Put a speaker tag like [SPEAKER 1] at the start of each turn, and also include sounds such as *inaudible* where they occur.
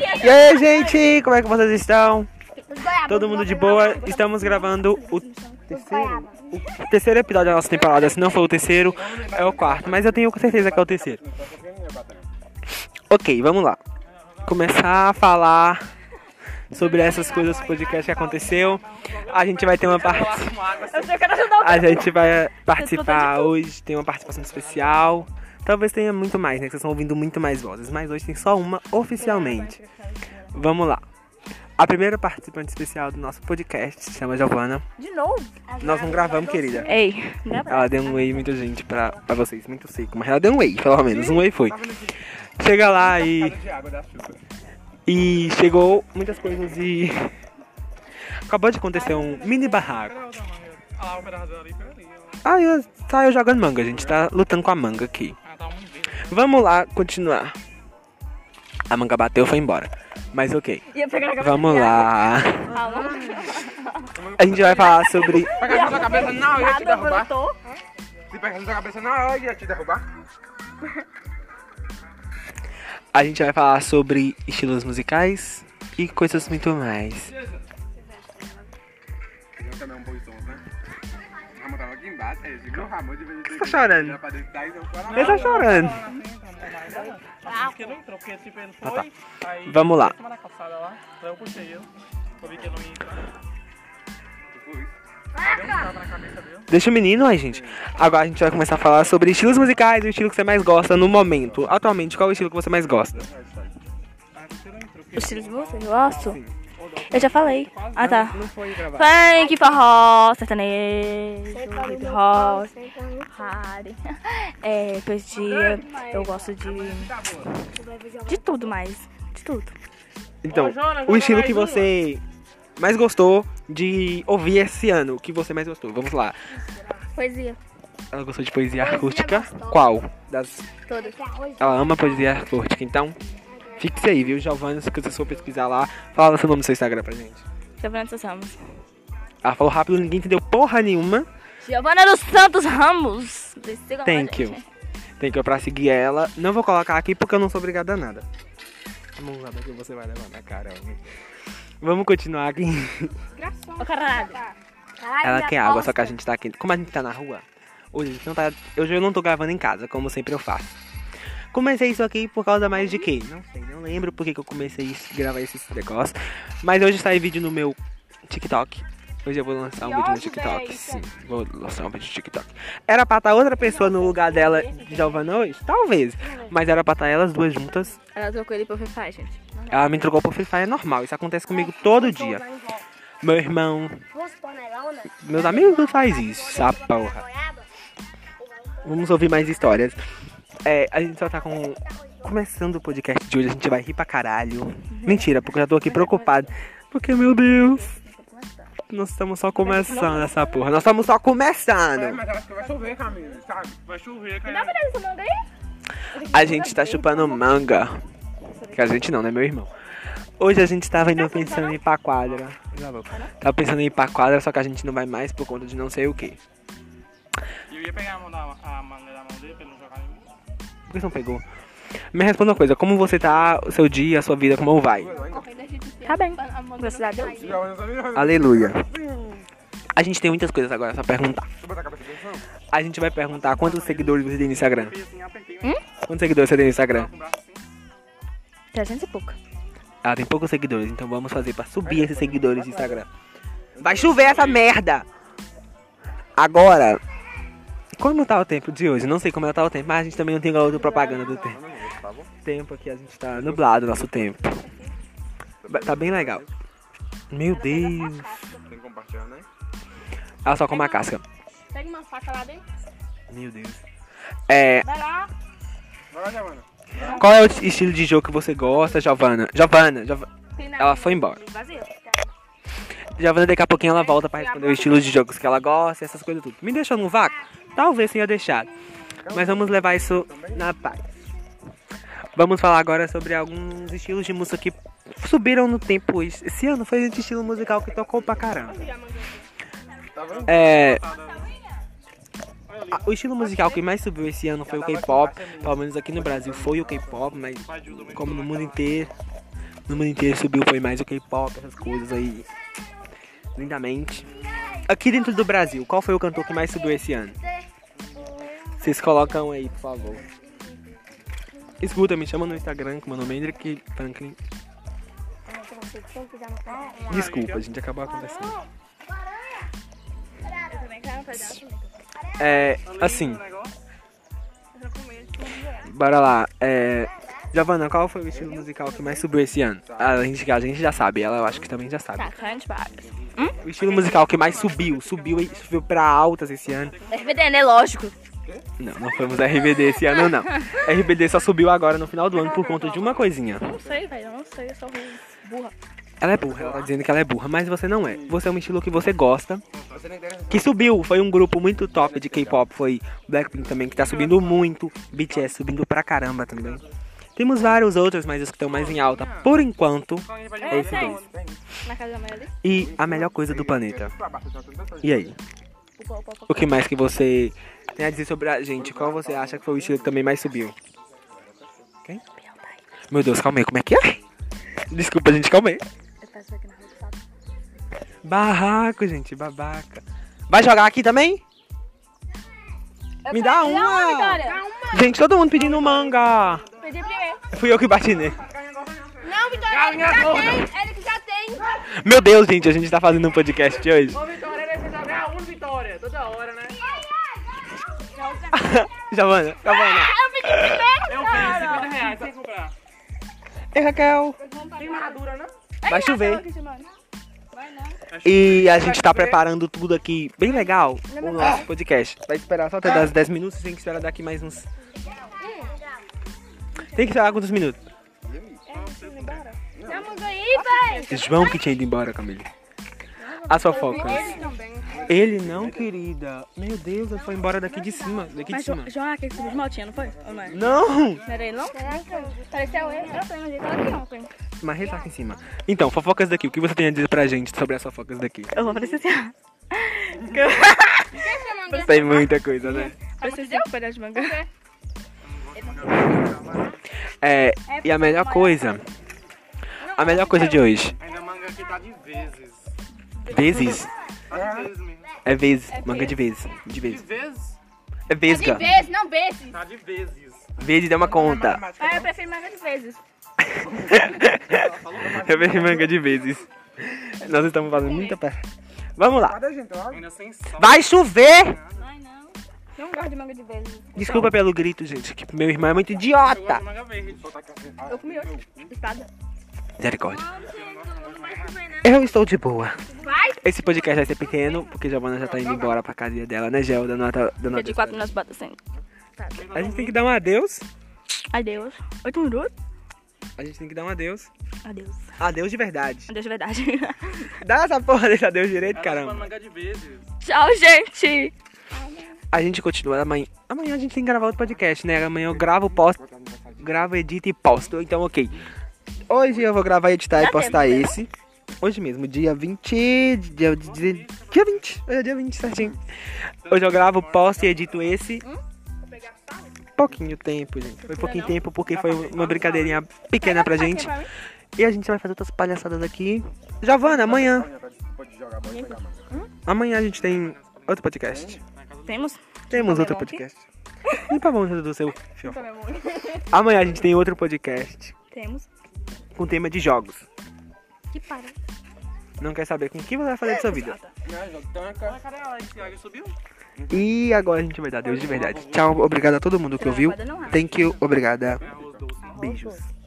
[SPEAKER 1] E aí, gente, como é que vocês estão? Todo mundo de boa? Estamos gravando o terceiro, o terceiro episódio da nossa temporada. Se não for o terceiro, é o quarto, mas eu tenho certeza que é o terceiro. Ok, vamos lá. Começar a falar sobre essas coisas do podcast que aconteceu. A gente vai ter uma parte. A gente vai participar hoje, tem uma participação especial. Talvez tenha muito mais, né? Que vocês estão ouvindo muito mais vozes. Mas hoje tem só uma oficialmente. Vamos lá. A primeira participante especial do nosso podcast se chama Giovana.
[SPEAKER 2] De novo?
[SPEAKER 1] Nós não gravamos, querida.
[SPEAKER 2] Ei,
[SPEAKER 1] Ela deu um whey muita gente pra, pra vocês, muito seco. Mas ela deu um whey, pelo menos. Um whey foi. Chega lá e. E chegou muitas coisas e. Acabou de acontecer um mini barraco. Ah, eu saiu jogando manga, a gente tá lutando com a manga aqui. Vamos lá continuar. A manga bateu foi embora. Mas ok. Vamos lá. A gente vai falar sobre.
[SPEAKER 3] Pegar na sua cabeça, não, eu ia te derrubar. Se pegar na sua cabeça, não, eu ia te derrubar.
[SPEAKER 1] A gente vai falar sobre estilos musicais e coisas muito mais.
[SPEAKER 3] Eu também um digo, o Ramon de vez em quando.
[SPEAKER 1] Tá chorando? Ele tá chorando. Ah,
[SPEAKER 4] aí
[SPEAKER 1] Vamos lá. Deixa o menino aí, gente. Agora a gente vai começar a falar sobre estilos musicais e o estilo que você mais gosta no momento. Atualmente, qual é o estilo que você mais gosta?
[SPEAKER 2] O estilo de que eu gosto? Eu já falei. Ah, tá.
[SPEAKER 1] Não foi gravar.
[SPEAKER 2] Funk, forró, sertanejo, hip hop, hard. *laughs* É, poesia. Eu gosto de. De tudo mais. De tudo.
[SPEAKER 1] Então, o estilo que você mais gostou de ouvir esse ano, o que você mais gostou? Vamos lá.
[SPEAKER 2] Poesia.
[SPEAKER 1] Ela gostou de poesia acústica? Qual? Das...
[SPEAKER 2] Todas.
[SPEAKER 1] Ela ama poesia acústica, então fixe aí, viu, Giovana? Se você for pesquisar lá, fala seu nome no seu Instagram pra gente.
[SPEAKER 2] Giovana dos Ramos.
[SPEAKER 1] Ela falou rápido, ninguém entendeu porra nenhuma.
[SPEAKER 2] Giovana dos Santos Ramos. Sigam
[SPEAKER 1] Thank you. que eu pra seguir ela. Não vou colocar aqui porque eu não sou obrigado a nada. Vamos lá, daqui você vai levar na cara, homem. Vamos continuar aqui.
[SPEAKER 2] Ô, caralho.
[SPEAKER 1] Ela quer água, só que a gente tá aqui. Como a gente tá na rua, hoje a gente não tá. Hoje eu não tô gravando em casa, como sempre eu faço. Comecei isso aqui por causa mais de quê? Não sei, não lembro por que eu comecei a gravar esses negócios. Mas hoje sai vídeo no meu TikTok. Hoje eu vou lançar um vídeo no TikTok. Sim, vou lançar um vídeo no TikTok. Era pra estar outra pessoa no lugar dela de Giovana hoje? Talvez. Mas era pra estar elas duas juntas.
[SPEAKER 2] Ela trocou ele pro Free Fire, gente.
[SPEAKER 1] Ela me trocou por Free Fire é normal. Isso acontece comigo todo dia. Meu irmão. Meus amigos não faz isso, essa porra. Vamos ouvir mais histórias. É, a gente só tá com. Começando o podcast de hoje, a gente vai rir pra caralho. Mentira, porque eu já tô aqui preocupado. Porque, meu Deus. Nós estamos só começando essa porra. Nós estamos só
[SPEAKER 3] É,
[SPEAKER 1] começando.
[SPEAKER 3] mas eu acho que vai chover, Camila, sabe?
[SPEAKER 4] Vai chover, cara.
[SPEAKER 1] A gente tá chupando manga. Que a gente não, né, meu irmão? Hoje a gente tava indo pensando em ir pra quadra. Tava pensando em ir pra quadra, só que a gente não vai mais por conta de não sei o que.
[SPEAKER 4] Eu ia pegar a mão da, a manga
[SPEAKER 1] Por que você não pegou? Me responda uma coisa, como você tá, o seu dia, a sua vida, como vai?
[SPEAKER 2] Tá bem. Graças a Deus.
[SPEAKER 1] Aleluia. A gente tem muitas coisas agora, só perguntar.
[SPEAKER 3] A
[SPEAKER 1] gente vai perguntar quantos seguidores você tem no Instagram.
[SPEAKER 2] Hum?
[SPEAKER 1] Quantos seguidores você tem no Instagram?
[SPEAKER 4] com o braço assim.
[SPEAKER 2] 300 e pouco.
[SPEAKER 1] Ela tem poucos seguidores, então vamos fazer pra subir esses seguidores no Instagram. Vai chover essa merda! Agora, como tá o tempo de hoje? Não sei como tá o tempo, mas a gente também não tem outra propaganda do tempo. Tempo aqui, a gente tá nublado nosso tempo. Tá bem legal. Meu Deus.
[SPEAKER 3] Tem que compartilhar, né?
[SPEAKER 1] Ela só come a casca.
[SPEAKER 2] Pega uma faca lá dentro.
[SPEAKER 1] Meu Deus. É,
[SPEAKER 2] Vai lá.
[SPEAKER 3] Vai lá, Giovana.
[SPEAKER 1] qual é o estilo de jogo que você gosta, Giovana? Giovana, Giov- ela foi embora.
[SPEAKER 2] Vazio.
[SPEAKER 1] Giovana, daqui a pouquinho ela volta pra responder o estilo de jogos que ela gosta, essas coisas tudo. Me deixou no vácuo? Talvez tenha deixado. Mas vamos levar isso na paz. Vamos falar agora sobre alguns estilos de música que subiram no tempo. Esse ano foi um estilo musical que tocou pra caramba. É. O estilo musical que mais subiu esse ano foi o K-pop. Pelo menos aqui no Brasil foi o K-pop, mas como no mundo inteiro. no mundo inteiro subiu foi mais o K-pop, essas coisas aí. Lindamente. Aqui dentro do Brasil, qual foi o cantor que mais subiu esse ano? Vocês colocam aí, por favor. Escuta, me chama no Instagram, que meu nome é Hendrik Franklin. Desculpa, a gente acabou conversando.
[SPEAKER 2] Pedaço.
[SPEAKER 1] É, assim, bora lá. É, Giovana, qual foi o estilo musical que mais subiu esse ano? A gente, a gente já sabe, ela eu acho que também já sabe.
[SPEAKER 2] Tá.
[SPEAKER 1] O estilo musical que mais subiu, subiu, e- subiu pra altas esse ano.
[SPEAKER 2] RBD, né? Lógico.
[SPEAKER 1] Não, não fomos RBD esse ano, não. RBD só subiu agora no final do ano por conta de uma coisinha.
[SPEAKER 2] Não sei, velho. Eu não sei. Eu sou burra.
[SPEAKER 1] Ela é burra, ela tá dizendo que ela é burra, mas você não é. Você é um estilo que você gosta. Que subiu, foi um grupo muito top de K-pop, foi Blackpink também, que tá subindo muito. BTS subindo pra caramba também. Temos vários outros, mas os que estão mais em alta, por enquanto, é esse dois. E a melhor coisa do planeta. E aí? O que mais que você tem a dizer sobre a gente? Qual você acha que foi o estilo que também mais subiu? Quem? Meu Deus, calma aí, como é que é? Desculpa, gente, calma aí. Barraco, gente, babaca. Vai jogar aqui também? Me dá uma! Gente, todo mundo pedindo manga.
[SPEAKER 2] Pedi primeiro.
[SPEAKER 1] Fui eu que bati nele.
[SPEAKER 2] Não, Vitória, ele que já tem. Ele que já tem.
[SPEAKER 1] Meu Deus, gente, a gente tá fazendo um podcast hoje. *laughs* Giovana, Giovana.
[SPEAKER 2] Eu pedi primeiro,
[SPEAKER 4] Eu ganho 50 reais, sem comprar.
[SPEAKER 1] Ei, Raquel.
[SPEAKER 4] Tem madura, né?
[SPEAKER 1] Vai chover.
[SPEAKER 2] Vai não.
[SPEAKER 1] E a gente tá preparando tudo aqui bem legal, o nosso podcast. Vai esperar só até das 10 minutos, tem que esperar daqui mais uns. Tem que esperar quantos minutos? João que tinha ido embora, Camille. As fofocas. Ele não, querida. Meu Deus, ele foi embora daqui de cima. Daqui de
[SPEAKER 2] Mas
[SPEAKER 1] cima.
[SPEAKER 2] Jo- João, aquele que subiu de motinha, não foi? Ou não é?
[SPEAKER 1] Não!
[SPEAKER 2] Não era ele, não? Pareceu ele. Eu sei, mas ele tava aqui ontem.
[SPEAKER 1] Mas ele tá aqui em cima. Então, fofocas daqui. O que você tem a dizer pra gente sobre as fofocas daqui?
[SPEAKER 2] Eu vou parecer assim. *laughs*
[SPEAKER 1] Tem muita coisa, né?
[SPEAKER 2] Assim um pedaço de manga.
[SPEAKER 1] É, e a melhor coisa. A melhor coisa de hoje.
[SPEAKER 4] Ainda manga aqui tá de vezes.
[SPEAKER 1] Vezes.
[SPEAKER 4] Tá de vezes.
[SPEAKER 1] É vezes. Manga de vezes. De
[SPEAKER 4] De
[SPEAKER 1] vezes.
[SPEAKER 4] vezes?
[SPEAKER 1] É vesga.
[SPEAKER 2] vezes, não vezes.
[SPEAKER 4] Tá de vezes.
[SPEAKER 1] Vezes é uma conta.
[SPEAKER 2] Ah, eu prefiro manga de vezes. *laughs*
[SPEAKER 1] Eu vejo manga de vezes. Nós estamos fazendo muita perna. Vamos lá. Vai chover!
[SPEAKER 2] Ai, não. Não gosto de manga de vezes.
[SPEAKER 1] Desculpa pelo grito, gente, que meu irmão é muito idiota.
[SPEAKER 4] de verde.
[SPEAKER 2] Eu comi hoje. Espada.
[SPEAKER 1] Misericórdia. Eu estou de boa.
[SPEAKER 2] Vai.
[SPEAKER 1] Esse podcast vai ser pequeno, porque a Giovana já tá indo embora pra casinha dela, né, Gel? Dando nota, dando
[SPEAKER 2] de quatro nas botas sem.
[SPEAKER 1] ela. A gente tem que dar um adeus.
[SPEAKER 2] Adeus. Oito minutos?
[SPEAKER 1] A gente tem que dar um adeus.
[SPEAKER 2] Adeus.
[SPEAKER 1] Adeus de verdade.
[SPEAKER 2] Adeus de verdade. *laughs*
[SPEAKER 1] Dá essa porra desse adeus direito,
[SPEAKER 4] tá
[SPEAKER 1] caramba.
[SPEAKER 2] Tchau, gente.
[SPEAKER 1] A gente continua amanhã. Amanhã a gente tem que gravar outro podcast, né? Amanhã eu gravo, posto, gravo, edito e posto. Então, ok. Hoje eu vou gravar, editar e postar
[SPEAKER 2] tempo, né?
[SPEAKER 1] esse. Hoje mesmo, dia 20. Dia, dia, dia 20. Hoje é dia 20, certinho. Hoje eu gravo, posto e edito esse. Pouquinho tempo, gente. Foi pouquinho tempo porque foi uma brincadeirinha pequena pra gente. E a gente vai fazer outras palhaçadas aqui. Giovana, amanhã. Amanhã a gente tem outro podcast.
[SPEAKER 2] Temos?
[SPEAKER 1] Temos outro podcast. Limpa a mão do seu fio. Amanhã a gente tem outro podcast
[SPEAKER 2] Temos.
[SPEAKER 1] com tema de jogos.
[SPEAKER 2] Que para.
[SPEAKER 1] Não quer saber com o que você vai fazer da sua vida. E agora a gente vai dar Deus de verdade. Tchau, obrigado a todo mundo que ouviu. Thank you, obrigada.
[SPEAKER 4] É.
[SPEAKER 1] Beijos.